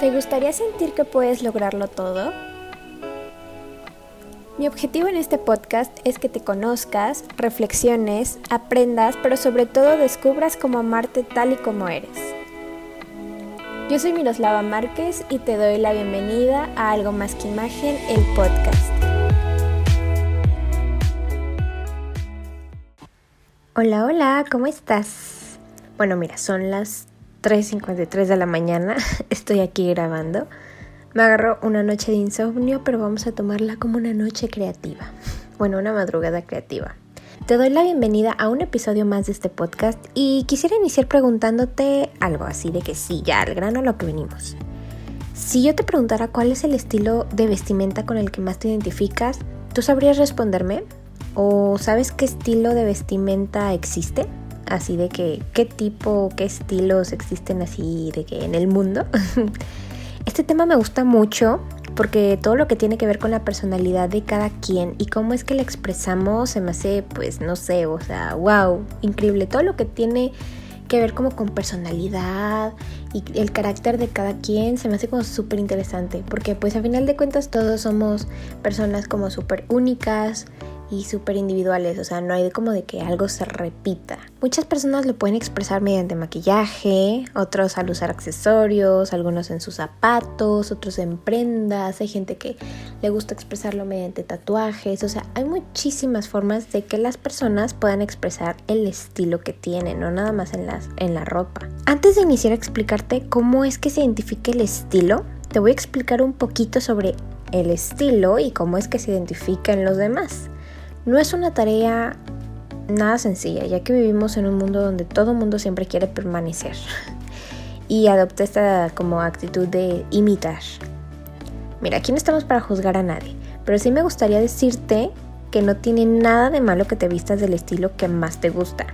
¿Te gustaría sentir que puedes lograrlo todo? Mi objetivo en este podcast es que te conozcas, reflexiones, aprendas, pero sobre todo descubras cómo amarte tal y como eres. Yo soy Miroslava Márquez y te doy la bienvenida a Algo Más que Imagen, el podcast. Hola, hola, ¿cómo estás? Bueno, mira, son las 3.53 de la mañana, estoy aquí grabando. Me agarró una noche de insomnio, pero vamos a tomarla como una noche creativa. Bueno, una madrugada creativa. Te doy la bienvenida a un episodio más de este podcast y quisiera iniciar preguntándote algo así de que sí, ya al grano lo que venimos. Si yo te preguntara cuál es el estilo de vestimenta con el que más te identificas, ¿tú sabrías responderme? ¿O sabes qué estilo de vestimenta existe? Así de que qué tipo, qué estilos existen así de que en el mundo. este tema me gusta mucho porque todo lo que tiene que ver con la personalidad de cada quien y cómo es que la expresamos se me hace pues no sé, o sea, wow, increíble. Todo lo que tiene que ver como con personalidad y el carácter de cada quien se me hace como súper interesante porque pues a final de cuentas todos somos personas como súper únicas y súper individuales, o sea, no hay como de que algo se repita. Muchas personas lo pueden expresar mediante maquillaje, otros al usar accesorios, algunos en sus zapatos, otros en prendas, hay gente que le gusta expresarlo mediante tatuajes, o sea, hay muchísimas formas de que las personas puedan expresar el estilo que tienen, no nada más en, las, en la ropa. Antes de iniciar a explicarte cómo es que se identifica el estilo, te voy a explicar un poquito sobre el estilo y cómo es que se identifica en los demás. No es una tarea nada sencilla, ya que vivimos en un mundo donde todo mundo siempre quiere permanecer y adopta esta como actitud de imitar. Mira, aquí no estamos para juzgar a nadie, pero sí me gustaría decirte que no tiene nada de malo que te vistas del estilo que más te gusta,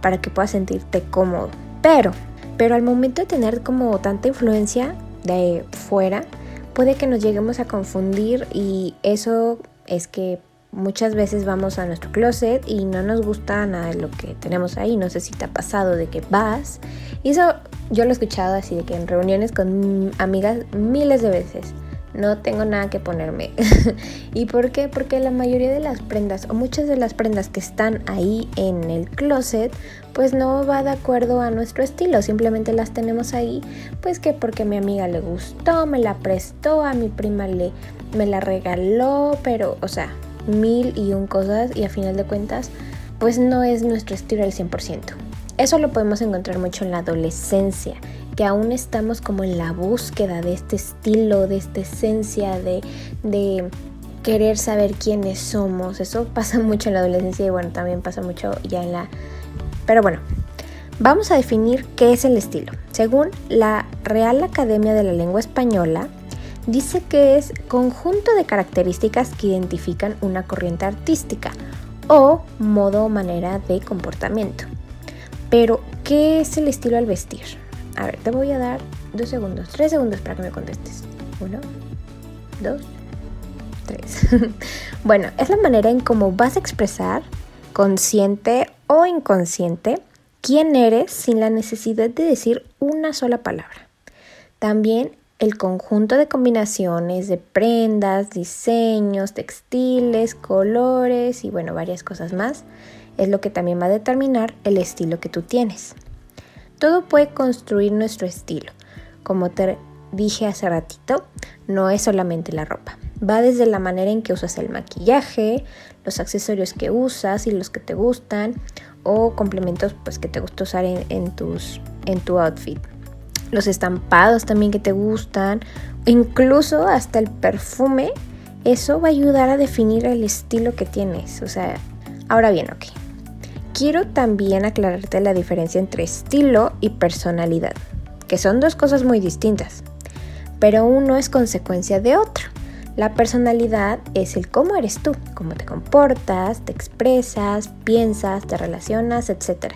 para que puedas sentirte cómodo. Pero, pero al momento de tener como tanta influencia de fuera, puede que nos lleguemos a confundir y eso es que Muchas veces vamos a nuestro closet y no nos gusta nada de lo que tenemos ahí. No sé si te ha pasado de que vas. Y eso yo lo he escuchado así de que en reuniones con amigas miles de veces. No tengo nada que ponerme. ¿Y por qué? Porque la mayoría de las prendas o muchas de las prendas que están ahí en el closet pues no va de acuerdo a nuestro estilo. Simplemente las tenemos ahí pues que porque mi amiga le gustó, me la prestó, a mi prima le, me la regaló, pero o sea mil y un cosas y a final de cuentas pues no es nuestro estilo al 100%. Eso lo podemos encontrar mucho en la adolescencia, que aún estamos como en la búsqueda de este estilo, de esta esencia, de, de querer saber quiénes somos. Eso pasa mucho en la adolescencia y bueno, también pasa mucho ya en la... Pero bueno, vamos a definir qué es el estilo. Según la Real Academia de la Lengua Española, dice que es conjunto de características que identifican una corriente artística o modo o manera de comportamiento. Pero, ¿qué es el estilo al vestir? A ver, te voy a dar dos segundos, tres segundos para que me contestes. Uno, dos, tres. bueno, es la manera en cómo vas a expresar, consciente o inconsciente, quién eres sin la necesidad de decir una sola palabra. También el conjunto de combinaciones de prendas, diseños, textiles, colores y bueno, varias cosas más es lo que también va a determinar el estilo que tú tienes. Todo puede construir nuestro estilo. Como te dije hace ratito, no es solamente la ropa. Va desde la manera en que usas el maquillaje, los accesorios que usas y los que te gustan o complementos pues que te gusta usar en, tus, en tu outfit los estampados también que te gustan, incluso hasta el perfume, eso va a ayudar a definir el estilo que tienes. O sea, ahora bien, ok. Quiero también aclararte la diferencia entre estilo y personalidad, que son dos cosas muy distintas, pero uno es consecuencia de otro. La personalidad es el cómo eres tú, cómo te comportas, te expresas, piensas, te relacionas, etc.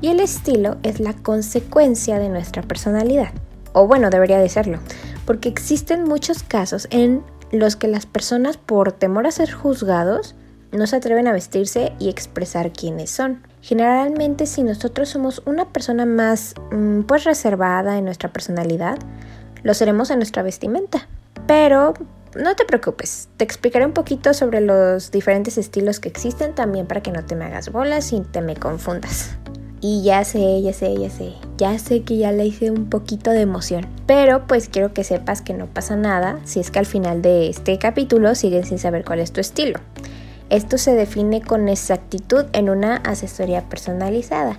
Y el estilo es la consecuencia de nuestra personalidad. O bueno, debería de serlo. Porque existen muchos casos en los que las personas por temor a ser juzgados no se atreven a vestirse y expresar quiénes son. Generalmente si nosotros somos una persona más mm, pues reservada en nuestra personalidad, lo seremos en nuestra vestimenta. Pero no te preocupes, te explicaré un poquito sobre los diferentes estilos que existen también para que no te me hagas bolas y te me confundas. Y ya sé, ya sé, ya sé, ya sé que ya le hice un poquito de emoción. Pero pues quiero que sepas que no pasa nada si es que al final de este capítulo siguen sin saber cuál es tu estilo. Esto se define con exactitud en una asesoría personalizada.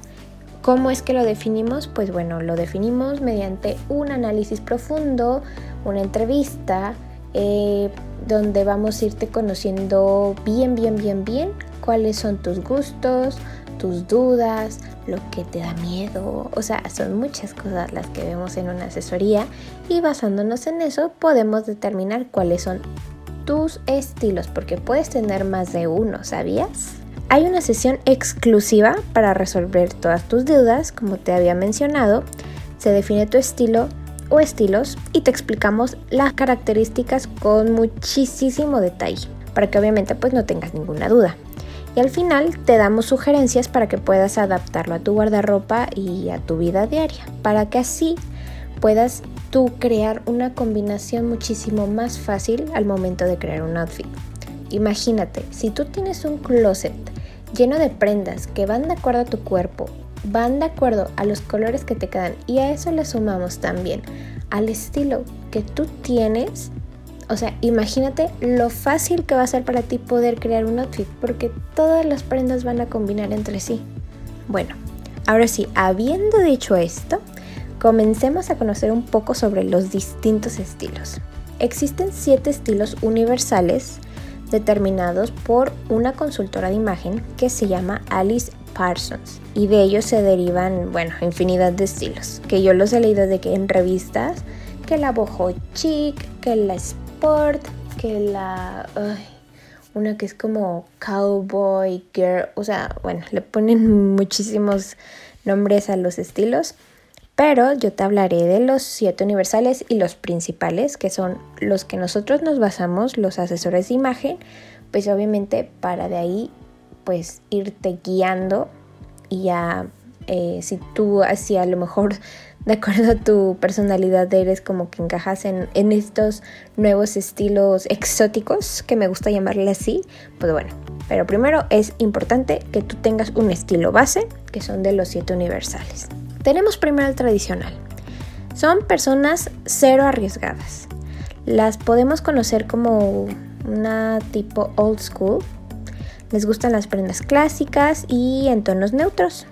¿Cómo es que lo definimos? Pues bueno, lo definimos mediante un análisis profundo, una entrevista, eh, donde vamos a irte conociendo bien, bien, bien, bien cuáles son tus gustos, tus dudas, lo que te da miedo. O sea, son muchas cosas las que vemos en una asesoría y basándonos en eso podemos determinar cuáles son tus estilos, porque puedes tener más de uno, ¿sabías? Hay una sesión exclusiva para resolver todas tus dudas, como te había mencionado. Se define tu estilo o estilos y te explicamos las características con muchísimo detalle, para que obviamente pues no tengas ninguna duda. Y al final te damos sugerencias para que puedas adaptarlo a tu guardarropa y a tu vida diaria, para que así puedas tú crear una combinación muchísimo más fácil al momento de crear un outfit. Imagínate, si tú tienes un closet lleno de prendas que van de acuerdo a tu cuerpo, van de acuerdo a los colores que te quedan y a eso le sumamos también al estilo que tú tienes, o sea, imagínate lo fácil que va a ser para ti poder crear un outfit porque todas las prendas van a combinar entre sí. Bueno, ahora sí, habiendo dicho esto, comencemos a conocer un poco sobre los distintos estilos. Existen siete estilos universales determinados por una consultora de imagen que se llama Alice Parsons y de ellos se derivan, bueno, infinidad de estilos, que yo los he leído de que en revistas, que la boho chic, que la que la... una que es como cowboy girl, o sea, bueno, le ponen muchísimos nombres a los estilos, pero yo te hablaré de los siete universales y los principales, que son los que nosotros nos basamos, los asesores de imagen, pues obviamente para de ahí pues irte guiando y ya eh, si tú así a lo mejor de acuerdo a tu personalidad eres como que encajas en, estos nuevos estilos exóticos, que me gusta llamarle así, pues bueno, pero primero es importante que tú tengas un estilo base, que son de los siete universales. Tenemos primero el tradicional. Son personas cero arriesgadas. Las podemos conocer como una tipo old school. Les gustan las prendas clásicas y en tonos neutros.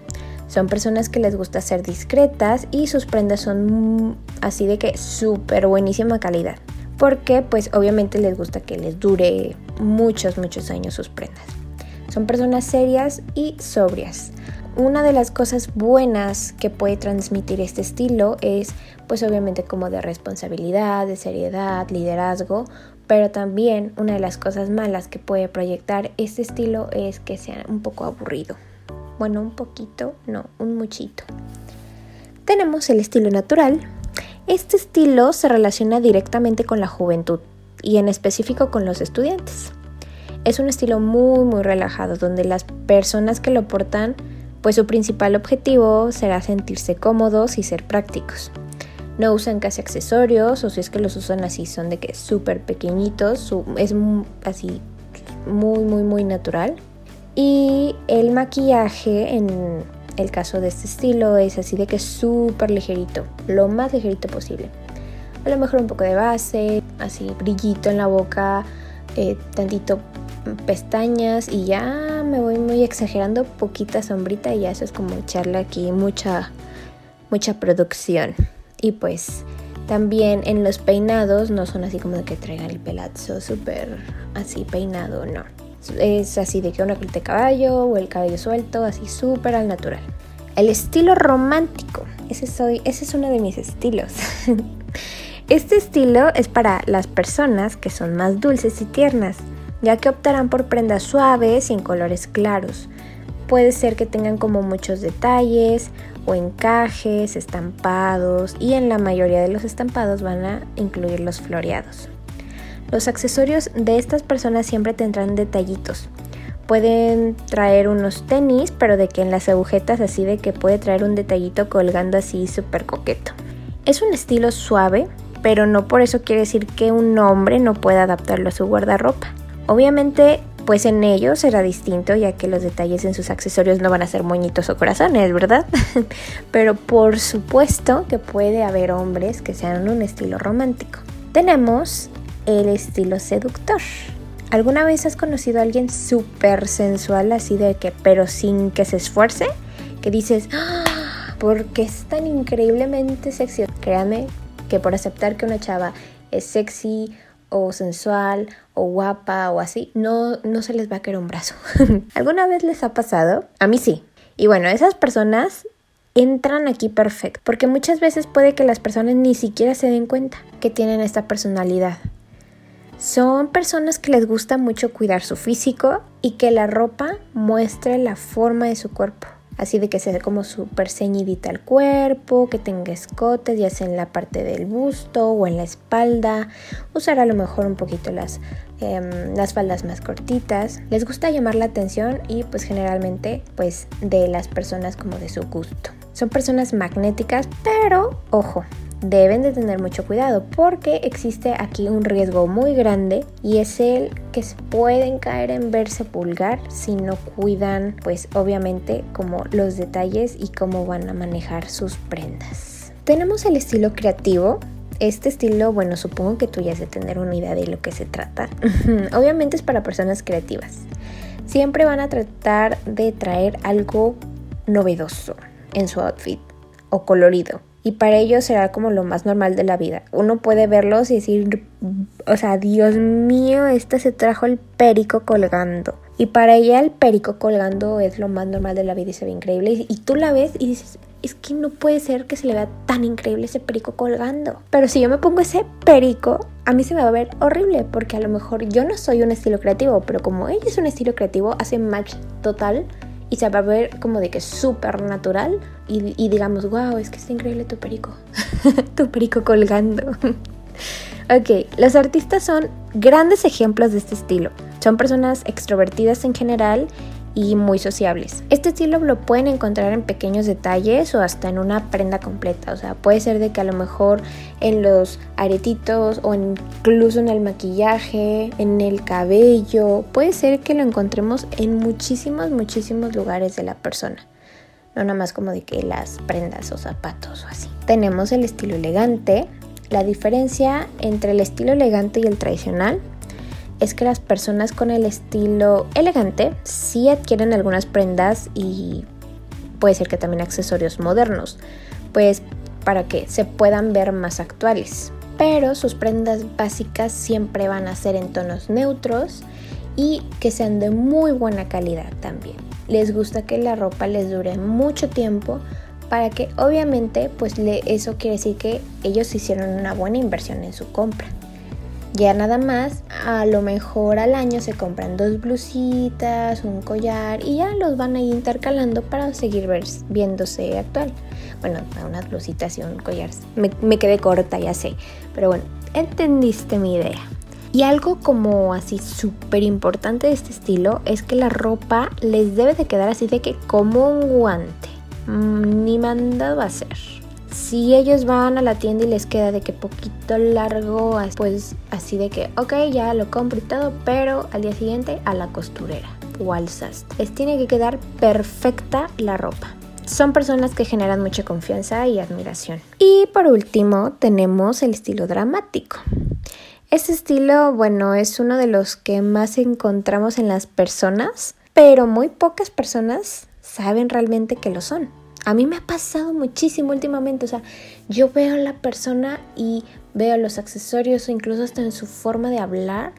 Son personas que les gusta ser discretas y sus prendas son así de que súper buenísima calidad. Porque pues obviamente les gusta que les dure muchos, muchos años sus prendas. Son personas serias y sobrias. Una de las cosas buenas que puede transmitir este estilo es pues obviamente como de responsabilidad, de seriedad, liderazgo, pero también una de las cosas malas que puede proyectar este estilo es que sea un poco aburrido. Bueno, un poquito, no, un muchito. Tenemos el estilo natural. Este estilo se relaciona directamente con la juventud y en específico con los estudiantes. Es un estilo muy muy relajado donde las personas que lo portan pues su principal objetivo será sentirse cómodos y ser prácticos. No usan casi accesorios o si es que los usan así son de que súper pequeñitos, es así muy muy muy natural. Y el maquillaje en el caso de este estilo es así de que súper ligerito, lo más ligerito posible. A lo mejor un poco de base, así brillito en la boca, eh, tantito pestañas y ya me voy muy exagerando, poquita sombrita y ya eso es como echarle aquí mucha, mucha producción. Y pues también en los peinados no son así como de que traigan el pelazo súper así peinado, no es así de que una colita de caballo o el cabello suelto, así súper al natural. El estilo romántico, ese, soy, ese es uno de mis estilos. este estilo es para las personas que son más dulces y tiernas, ya que optarán por prendas suaves y en colores claros. Puede ser que tengan como muchos detalles o encajes, estampados y en la mayoría de los estampados van a incluir los floreados. Los accesorios de estas personas siempre tendrán detallitos. Pueden traer unos tenis, pero de que en las agujetas así de que puede traer un detallito colgando así súper coqueto. Es un estilo suave pero no por eso quiere decir que un hombre no pueda adaptarlo a su guardarropa. Obviamente, pues en ellos será distinto, ya que los detalles en sus accesorios no van a ser moñitos o corazones, ¿verdad? pero por supuesto que puede haber hombres que sean un estilo romántico. Tenemos el estilo seductor. ¿Alguna vez has conocido a alguien súper sensual así de que, pero sin que se esfuerce? Que dices, ¡Ah! porque es tan increíblemente sexy. Créame que por aceptar que una chava es sexy o sensual o guapa o así, no, no se les va a caer un brazo. ¿Alguna vez les ha pasado? A mí sí. Y bueno, esas personas entran aquí perfecto, porque muchas veces puede que las personas ni siquiera se den cuenta que tienen esta personalidad. Son personas que les gusta mucho cuidar su físico y que la ropa muestre la forma de su cuerpo. Así de que sea como súper ceñidita el cuerpo, que tenga escotes, ya sea en la parte del busto o en la espalda. Usar a lo mejor un poquito las, em, las faldas más cortitas. Les gusta llamar la atención y pues generalmente pues de las personas como de su gusto. Son personas magnéticas, pero ojo, deben de tener mucho cuidado porque existe aquí un riesgo muy grande y es el que pueden caer en verse pulgar si no cuidan pues obviamente como los detalles y cómo van a manejar sus prendas. Tenemos el estilo creativo. Este estilo, bueno, supongo que tú ya has de tener una idea de lo que se trata. Obviamente es para personas creativas. Siempre van a tratar de traer algo novedoso en su outfit o colorido y para ellos será como lo más normal de la vida. Uno puede verlos y decir, o sea, Dios mío, este se trajo el perico colgando. Y para ella el perico colgando es lo más normal de la vida y se ve increíble. Y tú la ves y dices, es que no puede ser que se le vea tan increíble ese perico colgando. Pero si yo me pongo ese perico, a mí se me va a ver horrible porque a lo mejor yo no soy un estilo creativo, pero como ella es un estilo creativo, hace match total y se va a ver como de que súper natural y, digamos, wow, es que está increíble tu perico, tu perico colgando. ok, los artistas son grandes ejemplos de este estilo. Son personas extrovertidas en general y muy sociables. Este estilo lo pueden encontrar en pequeños detalles o hasta en una prenda completa. O sea, puede ser de que a lo mejor en los aretitos o incluso en el maquillaje, en el cabello. Puede ser que lo encontremos en muchísimos, muchísimos lugares de la persona. No nada más como de que las prendas o zapatos o así. Tenemos el estilo elegante. La diferencia entre el estilo elegante y el tradicional es que las personas con el estilo elegante sí adquieren algunas prendas y puede ser que también accesorios modernos, pues para que se puedan ver más actuales. Pero sus prendas básicas siempre van a ser en tonos neutros y que sean de muy buena calidad también. Les gusta que la ropa les dure mucho tiempo para que obviamente pues eso quiere decir que ellos hicieron una buena inversión en su compra. Ya nada más, a lo mejor al año se compran dos blusitas, un collar y ya los van a intercalando para seguir viéndose actual. Bueno, unas blusitas y un collar. Me, me quedé corta, ya sé. Pero bueno, entendiste mi idea. Y algo como así súper importante de este estilo es que la ropa les debe de quedar así de que como un guante. Mm, ni mandado a ser si ellos van a la tienda y les queda de que poquito largo, pues así de que, ok, ya lo compro y todo, pero al día siguiente a la costurera o al sastre. Les tiene que quedar perfecta la ropa. Son personas que generan mucha confianza y admiración. Y por último tenemos el estilo dramático. Este estilo, bueno, es uno de los que más encontramos en las personas, pero muy pocas personas saben realmente que lo son. A mí me ha pasado muchísimo últimamente, o sea, yo veo a la persona y veo los accesorios o incluso hasta en su forma de hablar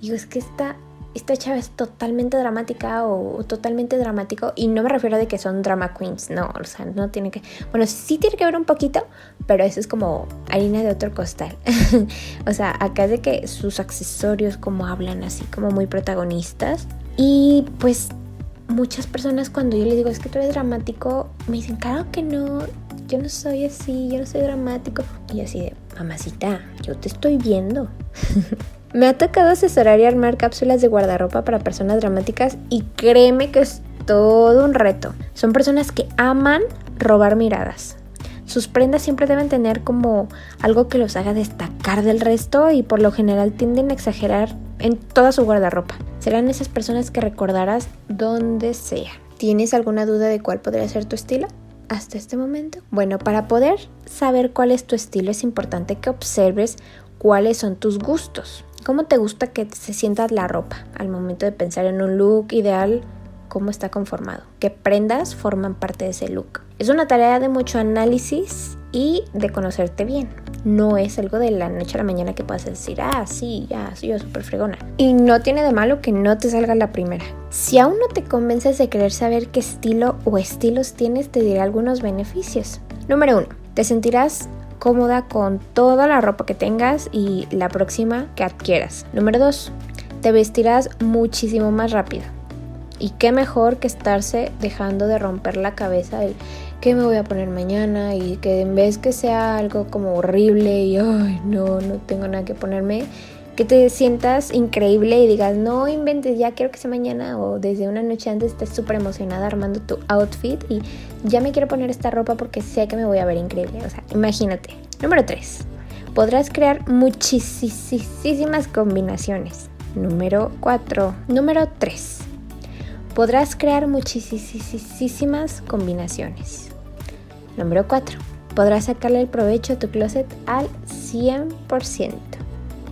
y digo, es que esta, esta chava es totalmente dramática o, totalmente dramático y no me refiero de que son drama queens, no, o sea, no tiene que, bueno, sí tiene que ver un poquito, pero eso es como harina de otro costal. o sea, acá de que sus accesorios como hablan así como muy protagonistas y pues muchas personas cuando yo les digo es que tú eres dramático, me dicen, claro que no, yo no soy así, yo no soy dramático. Y así de, mamacita, yo te estoy viendo. me ha tocado asesorar y armar cápsulas de guardarropa para personas dramáticas y créeme que es todo un reto. Son personas que aman robar miradas. Sus prendas siempre deben tener como algo que los haga destacar del resto y por lo general tienden a exagerar en toda su guardarropa. Serán esas personas que recordarás donde sea. ¿Tienes alguna duda de cuál podría ser tu estilo? Hasta este momento. Bueno, para poder saber cuál es tu estilo es importante que observes cuáles son tus gustos. ¿Cómo te gusta que se sienta la ropa al momento de pensar en un look ideal? ¿Cómo está conformado? ¿Qué prendas forman parte de ese look? Es una tarea de mucho análisis y de conocerte bien. No es algo de la noche a la mañana que puedas decir, ah, sí, ya, soy yo súper fregona. Y no tiene de malo que no te salga la primera. Si aún no te convences de querer saber qué estilo o estilos tienes, te diré algunos beneficios. Número uno, te sentirás cómoda con toda la ropa que tengas y la próxima que adquieras. Número 2. Te vestirás muchísimo más rápido. Y qué mejor que estarse dejando de romper la cabeza del qué me voy a poner mañana y que en vez que sea algo como horrible y ay no, no tengo nada que ponerme, que te sientas increíble y digas, no inventes, ya quiero que sea mañana o desde una noche antes estés súper emocionada armando tu outfit y ya me quiero poner esta ropa porque sé que me voy a ver increíble. O sea, imagínate. Número 3. Podrás crear muchísimas combinaciones. Número 4. Número 3. Podrás crear muchísimas combinaciones. Número 4. Podrás sacarle el provecho a tu closet al 100%.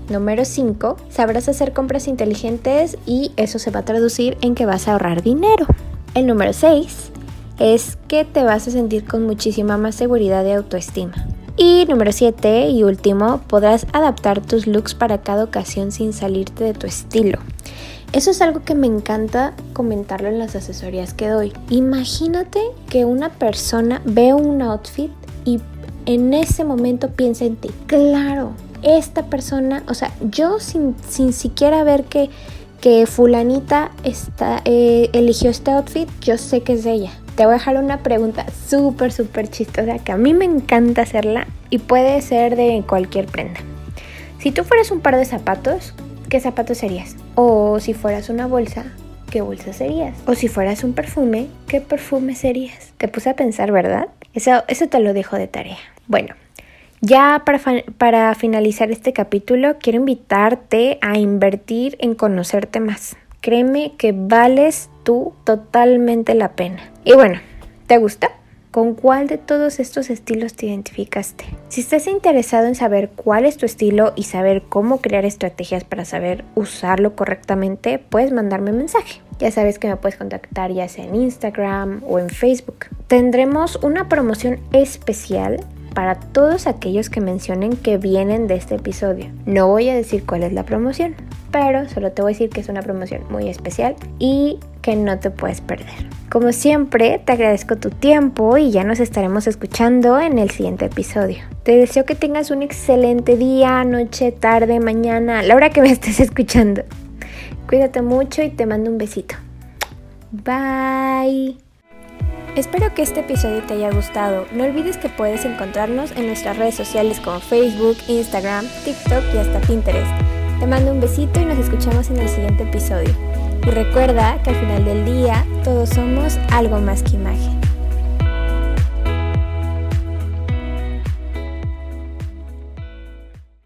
Número 5. Sabrás hacer compras inteligentes y eso se va a traducir en que vas a ahorrar dinero. El número 6 es que te vas a sentir con muchísima más seguridad y autoestima. Y número 7 y último, podrás adaptar tus looks para cada ocasión sin salirte de tu estilo. Eso es algo que me encanta comentarlo en las asesorías que doy. Imagínate que una persona ve un outfit y en ese momento piensa en ti. Claro, esta persona, o sea, yo sin, sin siquiera ver que, que fulanita está, eh, eligió este outfit, yo sé que es de ella. Te voy a dejar una pregunta súper, súper chistosa que a mí me encanta hacerla y puede ser de cualquier prenda. Si tú fueras un par de zapatos, ¿qué zapatos serías? O si fueras una bolsa, ¿qué bolsa serías? O si fueras un perfume, ¿qué perfume serías? Te puse a pensar, ¿verdad? Eso, eso te lo dejo de tarea. Bueno, ya para, para finalizar este capítulo, quiero invitarte a invertir en conocerte más. Créeme que vales tú totalmente la pena. Y bueno, ¿te gusta? ¿Con cuál de todos estos estilos te identificaste? Si estás interesado en saber cuál es tu estilo y saber cómo crear estrategias para saber usarlo correctamente, puedes mandarme un mensaje. Ya sabes que me puedes contactar ya sea en Instagram o en Facebook. Tendremos una promoción especial para todos aquellos que mencionen que vienen de este episodio. No voy a decir cuál es la promoción, pero solo te voy a decir que es una promoción muy especial y que no te puedes perder. Como siempre, te agradezco tu tiempo y ya nos estaremos escuchando en el siguiente episodio. Te deseo que tengas un excelente día, noche, tarde, mañana, la hora que me estés escuchando. Cuídate mucho y te mando un besito. Bye. Espero que este episodio te haya gustado. No olvides que puedes encontrarnos en nuestras redes sociales como Facebook, Instagram, TikTok y hasta Pinterest. Te mando un besito y nos escuchamos en el siguiente episodio. Y recuerda que al final del día todos somos algo más que imagen.